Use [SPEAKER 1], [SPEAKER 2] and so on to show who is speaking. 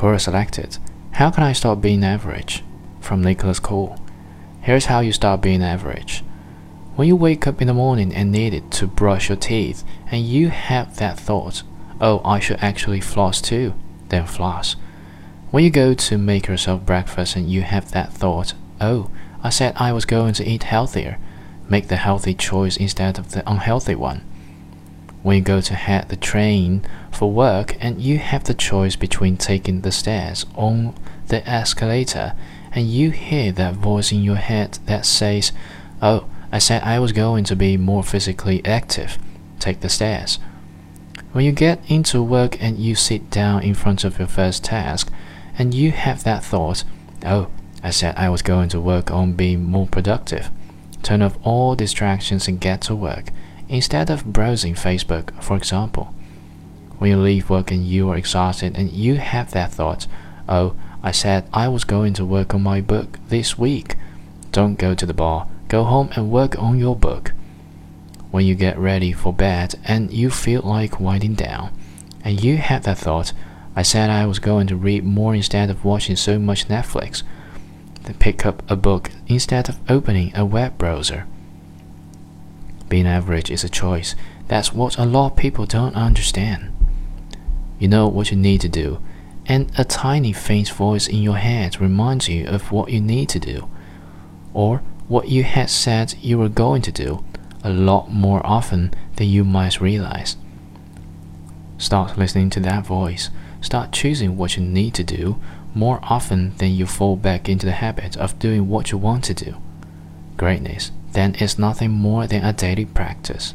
[SPEAKER 1] Quora selected. How can I stop being average? From Nicholas Cole. Here's how you stop being average. When you wake up in the morning and needed to brush your teeth, and you have that thought, oh, I should actually floss too, then floss. When you go to make yourself breakfast and you have that thought, oh, I said I was going to eat healthier, make the healthy choice instead of the unhealthy one. When you go to head the train for work and you have the choice between taking the stairs or the escalator, and you hear that voice in your head that says, Oh, I said I was going to be more physically active, take the stairs. When you get into work and you sit down in front of your first task, and you have that thought, Oh, I said I was going to work on being more productive. Turn off all distractions and get to work instead of browsing Facebook, for example. When you leave work and you are exhausted and you have that thought, oh, I said I was going to work on my book this week. Don't go to the bar, go home and work on your book. When you get ready for bed and you feel like winding down, and you have that thought, I said I was going to read more instead of watching so much Netflix. Then pick up a book instead of opening a web browser. Being average is a choice. That's what a lot of people don't understand. You know what you need to do, and a tiny faint voice in your head reminds you of what you need to do, or what you had said you were going to do, a lot more often than you might realize. Start listening to that voice. Start choosing what you need to do more often than you fall back into the habit of doing what you want to do. Greatness then is nothing more than a daily practice.